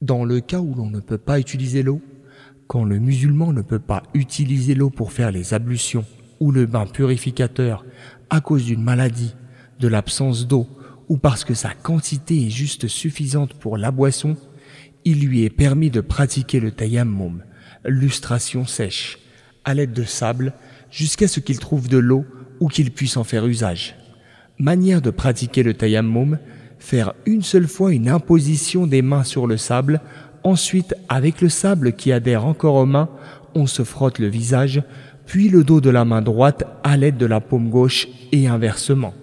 Dans le cas où l'on ne peut pas utiliser l'eau, quand le musulman ne peut pas utiliser l'eau pour faire les ablutions ou le bain purificateur à cause d'une maladie, de l'absence d'eau ou parce que sa quantité est juste suffisante pour la boisson, il lui est permis de pratiquer le tayammum, lustration sèche, à l'aide de sable jusqu'à ce qu'il trouve de l'eau ou qu'il puisse en faire usage. Manière de pratiquer le tayammum, faire une seule fois une imposition des mains sur le sable, ensuite avec le sable qui adhère encore aux mains, on se frotte le visage, puis le dos de la main droite à l'aide de la paume gauche et inversement.